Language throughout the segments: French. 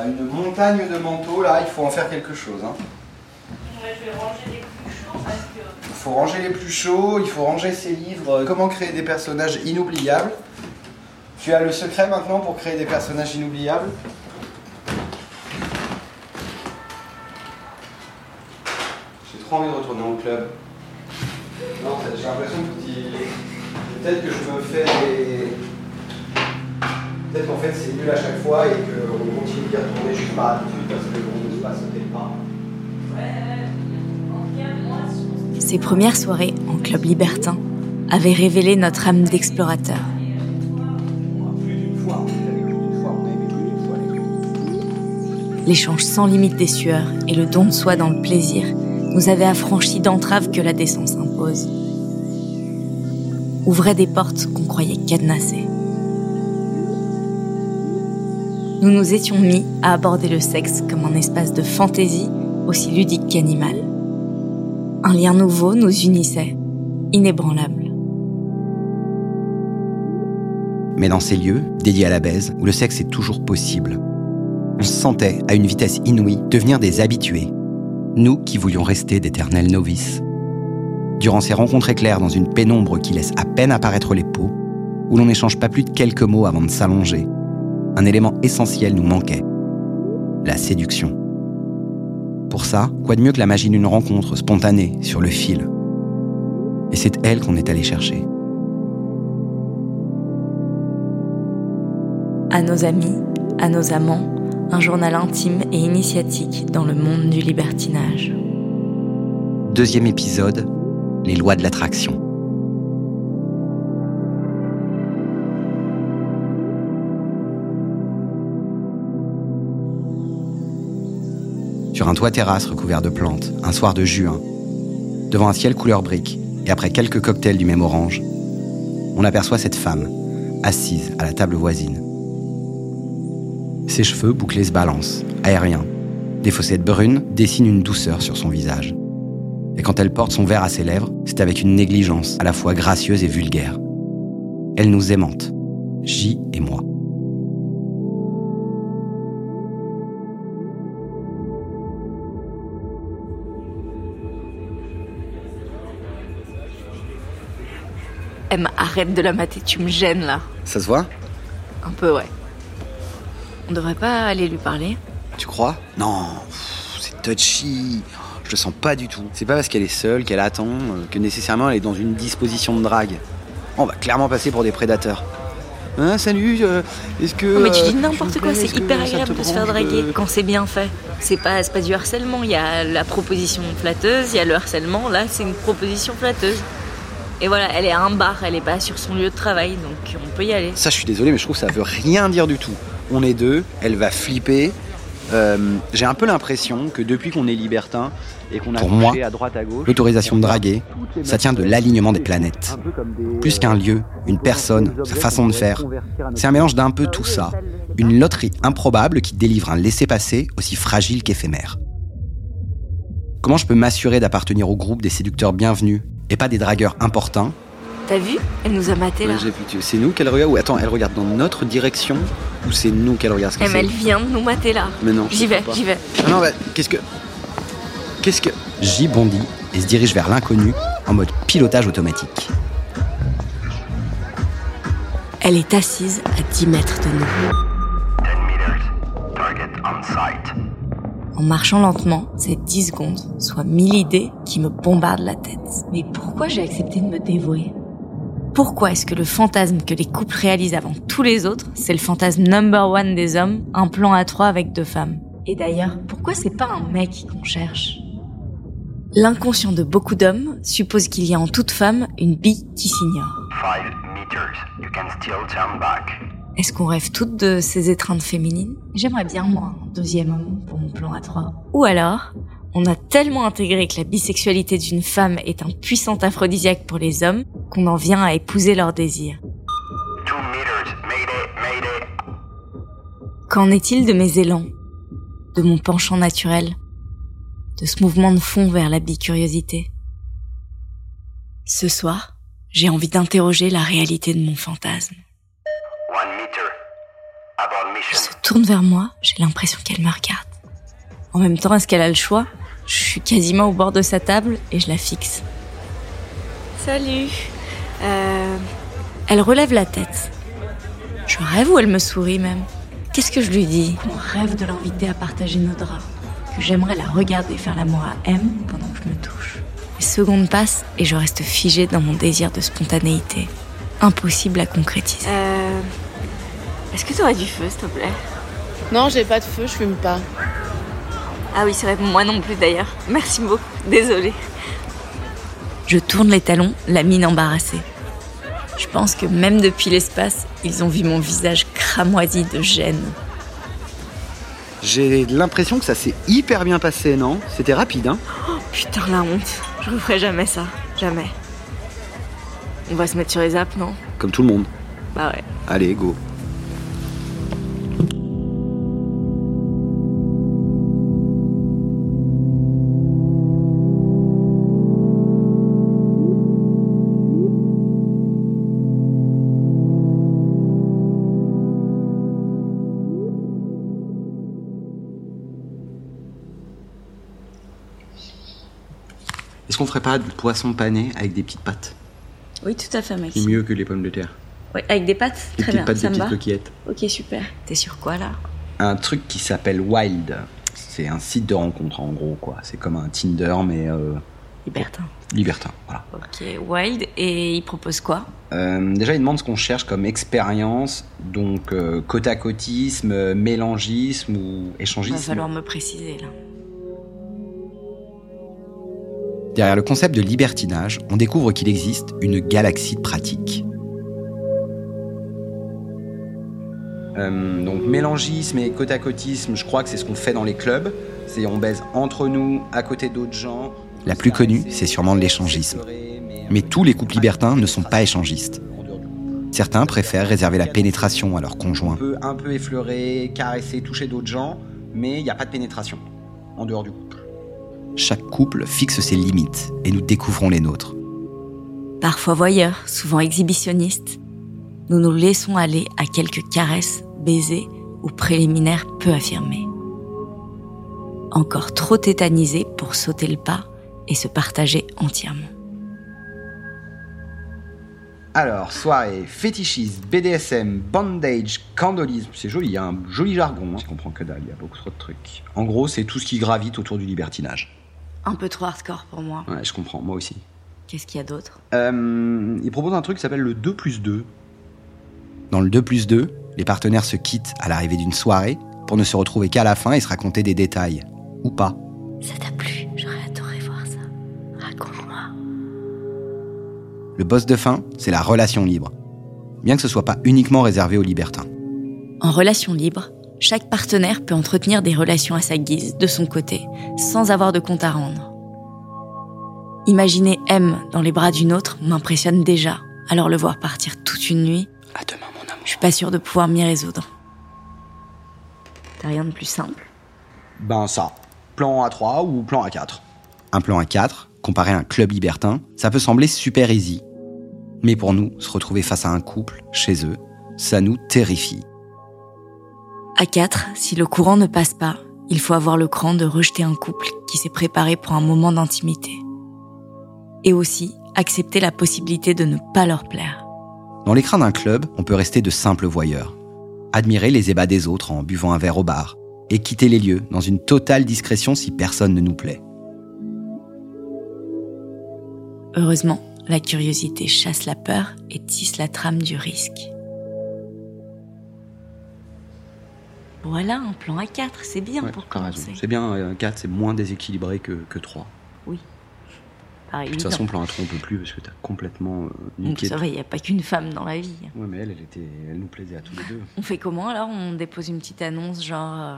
a une montagne de manteaux là, il faut en faire quelque chose. hein. Ouais, je vais ranger les plus chauds parce que. Il faut ranger les plus chauds, il faut ranger ses livres. euh, Comment créer des personnages inoubliables? Tu as le secret maintenant pour créer des personnages inoubliables? J'ai trop envie de retourner au club. Non, j'ai l'impression que tu- peut-être que je me fais des... Peut-être qu'en fait c'est nul à chaque fois et qu'on continue d'y retourner juste par habitude parce que on ne se passe sauter le pas. Ces premières soirées en club libertin avaient révélé notre âme d'explorateur. L'échange sans limite des sueurs et le don de soi dans le plaisir nous avaient affranchis d'entraves que la décence impose. Ouvraient des portes qu'on croyait cadenassées. Nous nous étions mis à aborder le sexe comme un espace de fantaisie aussi ludique qu'animal. Un lien nouveau nous unissait, inébranlable. Mais dans ces lieux, dédiés à la baise, où le sexe est toujours possible, on se sentait, à une vitesse inouïe, devenir des habitués. Nous qui voulions rester d'éternels novices. Durant ces rencontres éclairs dans une pénombre qui laisse à peine apparaître les peaux, où l'on n'échange pas plus de quelques mots avant de s'allonger, un élément essentiel nous manquait. La séduction. Pour ça, quoi de mieux que la magie d'une rencontre spontanée, sur le fil? Et c'est elle qu'on est allé chercher. À nos amis, à nos amants, un journal intime et initiatique dans le monde du libertinage. Deuxième épisode, les lois de l'attraction. Sur un toit terrasse recouvert de plantes, un soir de juin, devant un ciel couleur brique, et après quelques cocktails du même orange, on aperçoit cette femme, assise à la table voisine. Ses cheveux bouclés se balancent, aériens. Des fossettes brunes dessinent une douceur sur son visage. Et quand elle porte son verre à ses lèvres, c'est avec une négligence à la fois gracieuse et vulgaire. Elle nous aimante, J et moi. Em, arrête de la mater, tu me gênes là. Ça se voit? Un peu, ouais. On devrait pas aller lui parler? Tu crois? Non, c'est touchy. Je le sens pas du tout. C'est pas parce qu'elle est seule, qu'elle attend, euh, que nécessairement elle est dans une disposition de drague. On va clairement passer pour des prédateurs. Hein, salut, euh, est-ce que. Non, mais tu euh, dis n'importe s'il vous quoi, c'est hyper agréable de se faire draguer quand c'est bien fait. C'est pas, c'est pas du harcèlement, il y a la proposition flatteuse, il y a le harcèlement, là c'est une proposition flatteuse. Et voilà, elle est à un bar, elle est pas sur son lieu de travail, donc on peut y aller. Ça, je suis désolé, mais je trouve que ça veut rien dire du tout. On est deux, elle va flipper. Euh, J'ai un peu l'impression que depuis qu'on est libertin et qu'on a Pour moi, à droite à gauche, L'autorisation de draguer, ça tient de l'alignement des planètes. Plus qu'un lieu, une personne, sa façon de faire. C'est un mélange d'un peu tout ça. Une loterie improbable qui délivre un laissez-passer aussi fragile qu'éphémère. Comment je peux m'assurer d'appartenir au groupe des séducteurs bienvenus? Et pas des dragueurs importuns T'as vu? Elle nous a maté là. C'est nous qu'elle regarde ou attends, elle regarde dans notre direction ou c'est nous qu'elle regarde ce que elle vient de nous mater là. Mais non. J'y vais, j'y vais. Ah non, bah, qu'est-ce que Qu'est-ce que J bondit et se dirige vers l'inconnu en mode pilotage automatique. Elle est assise à 10 mètres de nous. 10 meters. Target on sight. En marchant lentement, c'est 10 secondes, soit 1000 idées qui me bombardent la tête. Mais pourquoi j'ai accepté de me dévouer? Pourquoi est-ce que le fantasme que les couples réalisent avant tous les autres, c'est le fantasme number one des hommes, un plan à trois avec deux femmes? Et d'ailleurs, pourquoi c'est pas un mec qu'on cherche? L'inconscient de beaucoup d'hommes suppose qu'il y a en toute femme une bille qui s'ignore. 5 meters. You can still turn back. Est-ce qu'on rêve toutes de ces étreintes féminines? J'aimerais bien, moi, un deuxième homme pour mon plan à trois. Ou alors, on a tellement intégré que la bisexualité d'une femme est un puissant aphrodisiaque pour les hommes qu'on en vient à épouser leurs désirs. 2 meters. Mayday, mayday. Qu'en est-il de mes élans De mon penchant naturel De ce mouvement de fond vers la bicuriosité? Ce soir, j'ai envie d'interroger la réalité de mon fantasme. 1 meter. About Elle se tourne vers moi, j'ai l'impression qu'elle me regarde. En même temps, est-ce qu'elle a le choix? Je suis quasiment au bord de sa table et je la fixe. Salut. Euh... Elle relève la tête. Je rêve ou elle me sourit même? Qu'est-ce que je lui dis? On rêve de l'inviter à partager nos draps. Que j'aimerais la regarder faire l'amour à M pendant que je me touche. Les secondes passent et je reste figée dans mon désir de spontanéité. Impossible à concrétiser. Euh... Est-ce que t'aurais du feu, s'il te plaît? Non, j'ai pas de feu, je fume pas. Ah oui, c'est vrai, moi non plus d'ailleurs. Merci beaucoup, désolée. Je tourne les talons, la mine embarrassée. Je pense que même depuis l'espace, ils ont vu mon visage cramoisi de gêne. J'ai l'impression que ça s'est hyper bien passé, non? C'était rapide, hein? Putain, la honte. Je referai jamais ça. Jamais. On va se mettre sur les apps, non? Comme tout le monde. Bah ouais. Allez, go. Est-ce qu'on ferait pas du poisson pané avec des petites pâtes Oui, tout à fait, Max. C'est mieux que les pommes de terre. Ouais, avec des pâtes Des Très petites bien, pâtes, ça des me petites va. coquillettes. Ok, super. T'es sur quoi là? Un truc qui s'appelle Wild. C'est un site de rencontre en gros, quoi. C'est comme un Tinder, mais euh, Libertin. libertin. Voilà. Ok, Wild. Et il propose quoi? Euh, déjà, il demande ce qu'on cherche comme expérience, donc euh, côte à côtisme, euh, mélangisme ou Il échangisme. va falloir me préciser là. Derrière le concept de libertinage, on découvre qu'il existe une galaxie de pratiques. Euh, donc mélangisme et côte à côtisme, je crois que c'est ce qu'on fait dans les clubs. C'est on baise entre nous, à côté d'autres gens. La plus connue, c'est sûrement l'échangisme. Mais tous les couples libertins ne sont pas échangistes. Certains préfèrent réserver la pénétration à leur On conjoint. peut un peu effleurer, caresser, toucher d'autres gens, mais il n'y a pas de pénétration en dehors du couple. Chaque couple fixe ses limites et nous découvrons les nôtres. Parfois voyeurs, souvent exhibitionnistes, nous nous laissons aller à quelques caresses, baisers ou préliminaires peu affirmés. Encore trop tétanisés pour sauter le pas et se partager entièrement. Alors, soirée, fétichisme, BDSM, bandage, candolisme, c'est joli, il y a un joli jargon, hein, je comprends que dalle, il y a beaucoup trop de trucs. En gros, c'est tout ce qui gravite autour du libertinage. Un peu trop hardcore pour moi. Ouais, je comprends, moi aussi. Qu'est-ce qu'il y a d'autre? Euh, il propose un truc qui s'appelle le 2 plus 2. Dans le 2 plus 2, les partenaires se quittent à l'arrivée d'une soirée pour ne se retrouver qu'à la fin et se raconter des détails. Ou pas. Ça t'a plu? J'aurais adoré voir ça. Raconte-moi. Le boss de fin, c'est la relation libre. Bien que ce soit pas uniquement réservé aux libertins. En relation libre, chaque partenaire peut entretenir des relations à sa guise, de son côté, sans avoir de compte à rendre. Imaginer M dans les bras d'une autre m'impressionne déjà, alors le voir partir toute une nuit, À demain, mon amour. je suis pas sûre de pouvoir m'y résoudre. T'as rien de plus simple Ben ça, plan A3 ou plan A4. Un plan à 4, comparé à un club libertin, ça peut sembler super easy. Mais pour nous, se retrouver face à un couple, chez eux, ça nous terrifie. À 4, si le courant ne passe pas, il faut avoir le cran de rejeter un couple qui s'est préparé pour un moment d'intimité. Et aussi accepter la possibilité de ne pas leur plaire. Dans l'écran d'un club, on peut rester de simples voyeurs. Admirer les ébats des autres en buvant un verre au bar. Et quitter les lieux dans une totale discrétion si personne ne nous plaît. Heureusement, la curiosité chasse la peur et tisse la trame du risque. Voilà un plan à 4, c'est bien Ouais, pour commencer. C'est bien, euh, 4 c'est moins déséquilibré que, que 3. Pas De toute façon, plan A3 on peut plus parce que t'as complètement euh, niqué. ça va, il n'y a pas qu'une femme dans la vie. Ouais, mais elle, elle, était, elle nous plaisait à tous les deux. On fait comment alors? On dépose une petite annonce genre... euh,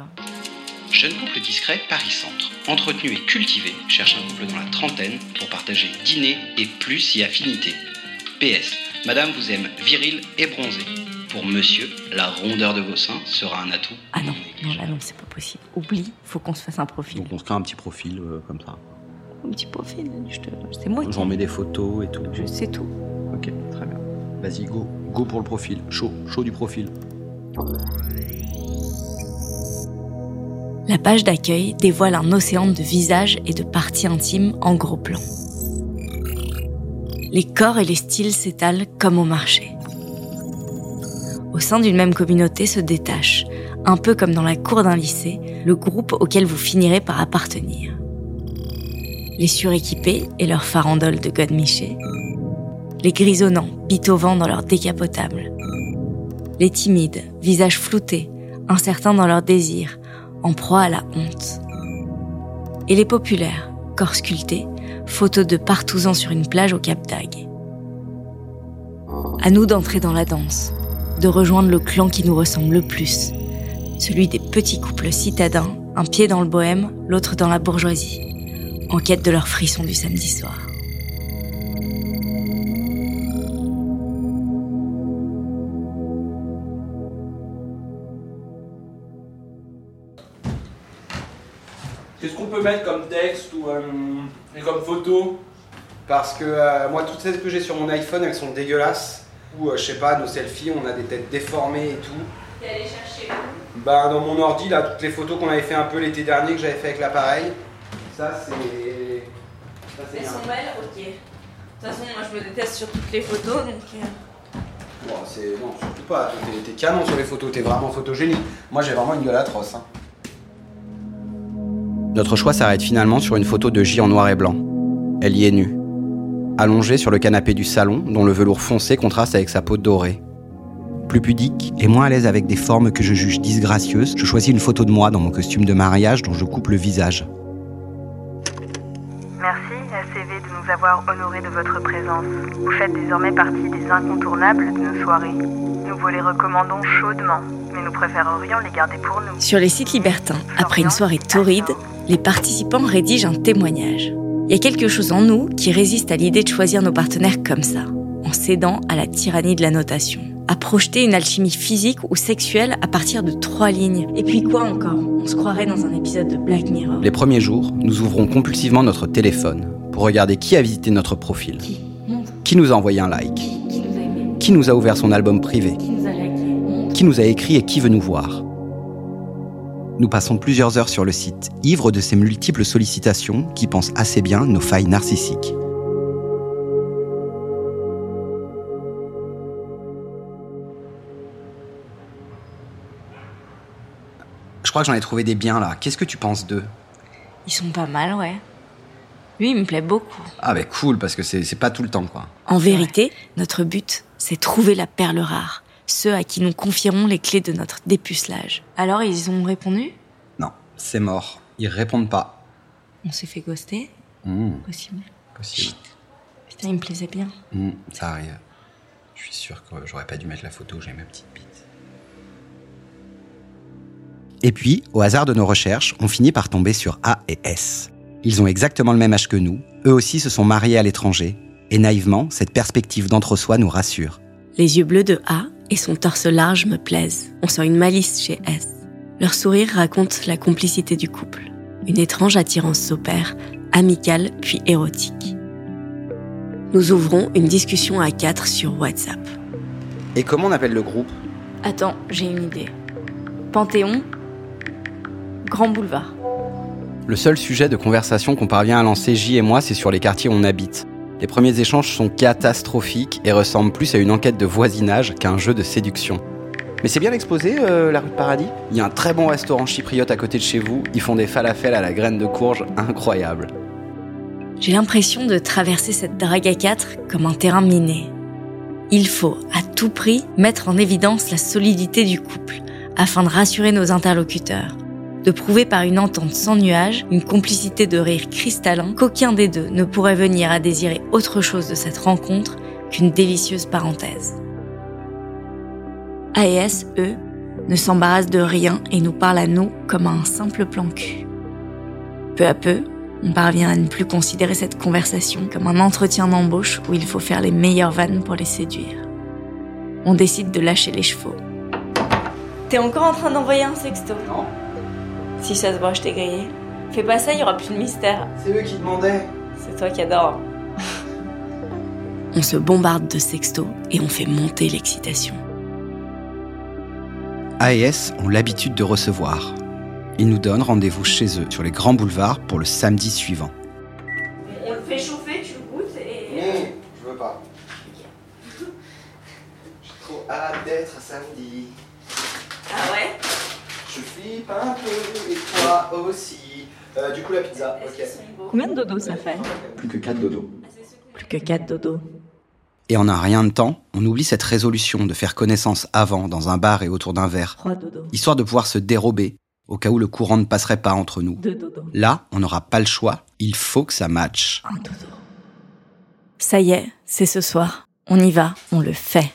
Jeune couple discret, Paris Centre. Entretenu et cultivé, cherche un couple dans la trentaine pour partager dîner et plus y affinité. PS, Madame vous aime viril et bronzé. Pour Monsieur, la rondeur de vos seins sera un atout. Ah non, non là non, c'est pas possible. Oublie, faut qu'on se fasse un profil. Donc on se crée un petit profil euh, comme ça. Un petit profil, je te... c'est moi qui... J'en mets des photos et tout. Je sais tout. Ok, très bien. Vas-y, go. Go pour le profil. Chaud, chaud du profil. La page d'accueil dévoile un océan de visages et de parties intimes en gros plan. Les corps et les styles s'étalent comme au marché. Au sein d'une même communauté se détache, un peu comme dans la cour d'un lycée, le groupe auquel vous finirez par appartenir. Les suréquipés et leurs farandoles de godemiché, les grisonnants, vent dans leur décapotable, les timides, visages floutés, incertains dans leurs désirs, en proie à la honte. Et les populaires, corps sculptés, photos de partouzans sur une plage au Cap d'Agde. À nous d'entrer dans la danse, de rejoindre le clan qui nous ressemble le plus, celui des petits couples citadins, un pied dans le bohème, l'autre dans la bourgeoisie, en quête de leur frisson du samedi soir. Qu'est-ce qu'on peut mettre comme texte ou euh, et comme photo? Parce que euh, moi, toutes celles que j'ai sur mon iPhone, elles sont dégueulasses. Ou euh, je sais pas, nos selfies, on a des têtes déformées et tout. T'es allé chercher où? Bah, dans mon ordi, là, toutes les photos qu'on avait fait un peu l'été dernier, que j'avais fait avec l'appareil. Ça, c'est. Ça, c'est Elles sont belles? Ok. De toute façon, moi je me déteste sur toutes les photos, donc. euh, Bon, c'est. Non, surtout pas. T'es canon sur les photos, t'es vraiment photogénique. Moi, j'ai vraiment une gueule atroce. hein. Notre choix s'arrête finalement sur une photo de J en noir et blanc. Elle y est nue, allongée sur le canapé du salon dont le velours foncé contraste avec sa peau dorée. Plus pudique et moins à l'aise avec des formes que je juge disgracieuses, je choisis une photo de moi dans mon costume de mariage dont je coupe le visage. Merci ACV de nous avoir honorés de votre présence. Vous faites désormais partie des incontournables de nos soirées. Nous vous les recommandons chaudement, mais nous préférerions les garder pour nous. Sur les sites libertins, après une soirée torride, les participants rédigent un témoignage. Il y a quelque chose en nous qui résiste à l'idée de choisir nos partenaires comme ça, en cédant à la tyrannie de la notation, à projeter une alchimie physique ou sexuelle à partir de trois lignes. Et puis quoi encore? On se croirait dans un épisode de Black Mirror. Les premiers jours, nous ouvrons compulsivement notre téléphone pour regarder qui a visité notre profil, Qui nous a envoyé un like, Qui nous a aimés qui nous a ouvert son album privé, Qui nous a liké Montre. qui nous a écrit et qui veut nous voir. Nous passons plusieurs heures sur le site, ivres de ces multiples sollicitations qui pensent assez bien nos failles narcissiques. Je crois que j'en ai trouvé des biens là. Qu'est-ce que tu penses d'eux? Ils sont pas mal, ouais. Lui, il me plaît beaucoup. Ah bah cool, parce que c'est c'est pas tout le temps quoi. En vérité, notre but, c'est trouver la perle rare, ceux à qui nous confierons les clés de notre dépucelage. Alors, ils ont répondu? Non, c'est mort. Ils répondent pas. On s'est fait ghoster? Hmm, Possible. possible. Putain, il me plaisait bien. Hmm, ça arrive. Je suis sûr que j'aurais pas dû mettre la photo, j'ai ma petite bite. Et puis, au hasard de nos recherches, on finit par tomber sur A et S. Ils ont exactement le même âge que nous, eux aussi se sont mariés à l'étranger, et naïvement, cette perspective d'entre-soi nous rassure. Les yeux bleus de A et son torse large me plaisent. On sent une malice chez S. Leur sourire raconte la complicité du couple. Une étrange attirance s'opère, amicale puis érotique. Nous ouvrons une discussion à quatre sur WhatsApp. Et comment on appelle le groupe? Attends, j'ai une idée. Panthéon Grand Boulevard. Le seul sujet de conversation qu'on parvient à lancer J et moi, c'est sur les quartiers où on habite. Les premiers échanges sont catastrophiques et ressemblent plus à une enquête de voisinage qu'à un jeu de séduction. Mais c'est bien exposé, euh, la rue de Paradis? Il y a un très bon restaurant chypriote à côté de chez vous. Ils font des falafels à la graine de courge incroyables. J'ai l'impression de traverser cette drague à quatre comme un terrain miné. Il faut, à tout prix, mettre en évidence la solidité du couple, afin de rassurer nos interlocuteurs, de prouver par une entente sans nuage, une complicité de rire cristallin, qu'aucun des deux ne pourrait venir à désirer autre chose de cette rencontre qu'une délicieuse parenthèse. A et S, eux, ne s'embarrassent de rien et nous parlent à nous comme à un simple plan cul. Peu à peu, on parvient à ne plus considérer cette conversation comme un entretien d'embauche où il faut faire les meilleures vannes pour les séduire. On décide de lâcher les chevaux. T'es encore en train d'envoyer un sexto Non, Si ça se voit, je t'ai grillé. Fais pas ça, il y aura plus de mystère. c'est eux qui demandaient. C'est toi qui adore. on se bombarde de sextos et on fait monter l'excitation. AES ont l'habitude de recevoir. Ils nous donnent rendez-vous chez eux sur les grands boulevards pour le samedi suivant. On le fait chauffer, tu le goûtes et. Non, je veux pas. J'ai trop hâte d'être samedi. Ah ouais Je flippe un peu et toi aussi. Euh, du coup, la pizza, ok. Combien de dodos ça fait Plus que 4 dodos. Plus que 4 dodos. Et en un rien de temps, on oublie cette résolution de faire connaissance avant dans un bar et autour d'un verre, 3 dodos. histoire de pouvoir se dérober au cas où le courant ne passerait pas entre nous. 2 dodos. Là, on n'aura pas le choix, il faut que ça matche. Un dodo. Ça y est, c'est ce soir. On y va, on le fait.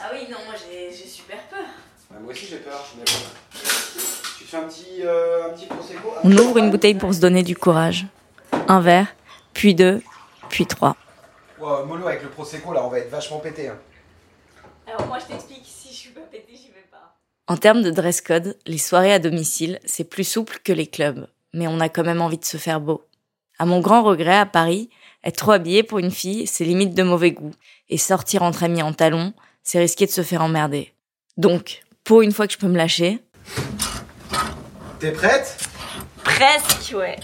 Ah oui, non, moi j'ai j'ai super peur. Ouais, moi aussi j'ai peur, mais bon. Tu te fais un petit, euh, un petit prosecco On ouvre une bouteille pour se donner du courage. Un verre, puis deux, puis trois. Mollo avec le prosecco là, on va être vachement pété. Hein. Alors moi je t'explique, si je suis pas pétée, j'y vais pas. En termes de dress code, les soirées à domicile, c'est plus souple que les clubs. Mais on a quand même envie de se faire beau. À mon grand regret, à Paris, être trop habillé pour une fille, c'est limite de mauvais goût. Et sortir entre amis en talons, c'est risquer de se faire emmerder. Donc, pour une fois que je peux me lâcher, T'es prête? Presque, ouais.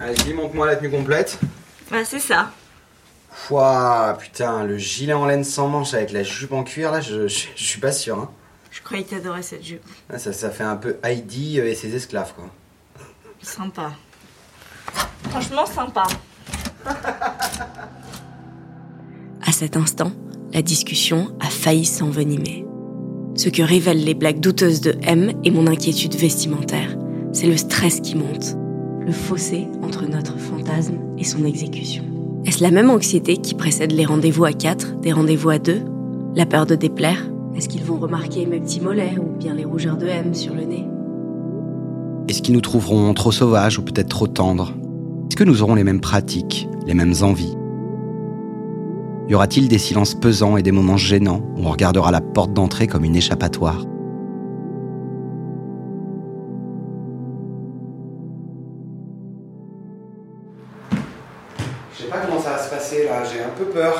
Allez, dis, montre-moi la tenue complète. Bah c'est ça. Ouah, putain, le gilet en laine sans manche avec la jupe en cuir là, je, je, je suis pas sûr. Hein. Je croyais que t'adorais cette jupe. Ah, Ça, ça fait un peu Heidi euh, et ses esclaves quoi. Sympa. Franchement sympa. à cet instant, la discussion a failli s'envenimer. Ce que révèlent les blagues douteuses de M et mon inquiétude vestimentaire, c'est le stress qui monte, le fossé entre notre fantasme et son exécution. Est-ce la même anxiété qui précède les rendez-vous à quatre, des rendez-vous à deux? La peur de déplaire? Est-ce qu'ils vont remarquer mes petits mollets ou bien les rougeurs de M sur le nez? Est-ce qu'ils nous trouveront trop sauvages ou peut-être trop tendres? Est-ce que nous aurons les mêmes pratiques, les mêmes envies? Y aura-t-il des silences pesants et des moments gênants où on regardera la porte d'entrée comme une échappatoire? Je sais pas comment ça va se passer là, j'ai un peu peur.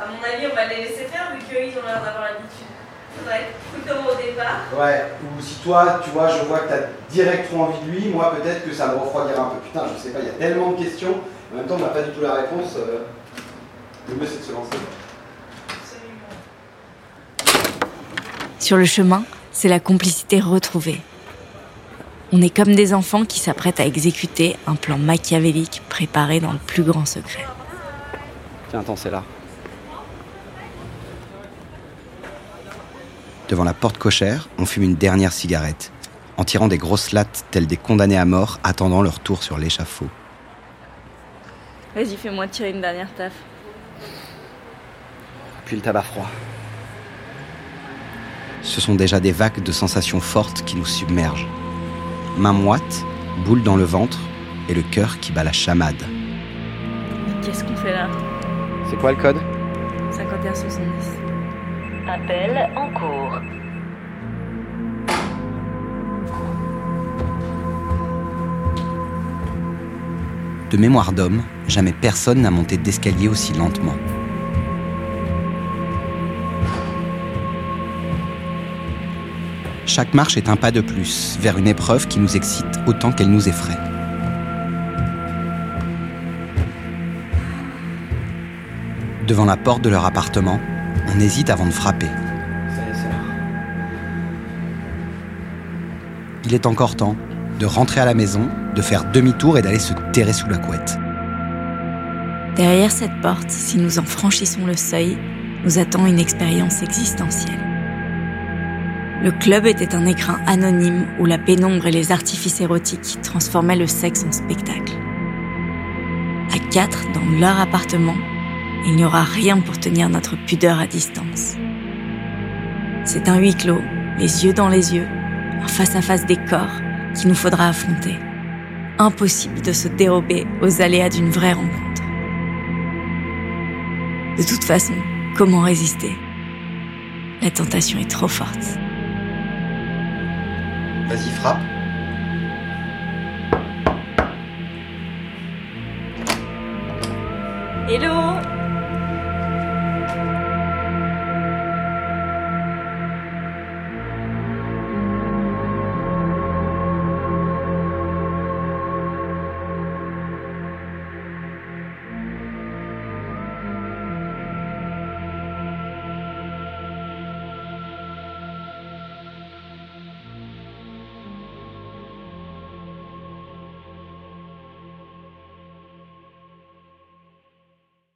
À mon avis, on va les laisser faire vu qu'ils ont l'air d'avoir l'habitude. Faudrait être prudent au départ. Ouais, ou si toi, tu vois, je vois que t'as direct trop envie de lui, moi peut-être que ça me refroidira un peu. Putain, je sais pas, il y a tellement de questions, en même temps on n'a pas du tout la réponse. euh, Le mieux c'est de se lancer. Sur le chemin, c'est la complicité retrouvée. On est comme des enfants qui s'apprêtent à exécuter un plan machiavélique préparé dans le plus grand secret. Tiens, attends, c'est là. Devant la porte cochère, on fume une dernière cigarette, en tirant des grosses lattes telles des condamnés à mort attendant leur tour sur l'échafaud. Vas-y, fais-moi tirer une dernière taf. Puis le tabac froid. Ce sont déjà des vagues de sensations fortes qui nous submergent. Main moite, boule dans le ventre et le cœur qui bat la chamade. Qu'est-ce qu'on fait là C'est quoi le code 51-70. Appel en cours. De mémoire d'homme, jamais personne n'a monté d'escalier aussi lentement. Chaque marche est un pas de plus vers une épreuve qui nous excite autant qu'elle nous effraie. Devant la porte de leur appartement, on hésite avant de frapper. Il est encore temps de rentrer à la maison, de faire demi-tour et d'aller se terrer sous la couette. Derrière cette porte, si nous en franchissons le seuil, nous attend une expérience existentielle. Le club était un écrin anonyme où la pénombre et les artifices érotiques transformaient le sexe en spectacle. À quatre, dans leur appartement, il n'y aura rien pour tenir notre pudeur à distance. C'est un huis clos, les yeux dans les yeux, un face-à-face des corps qu'il nous faudra affronter. Impossible de se dérober aux aléas d'une vraie rencontre. De toute façon, comment résister? La tentation est trop forte. Vas-y, frappe. Hello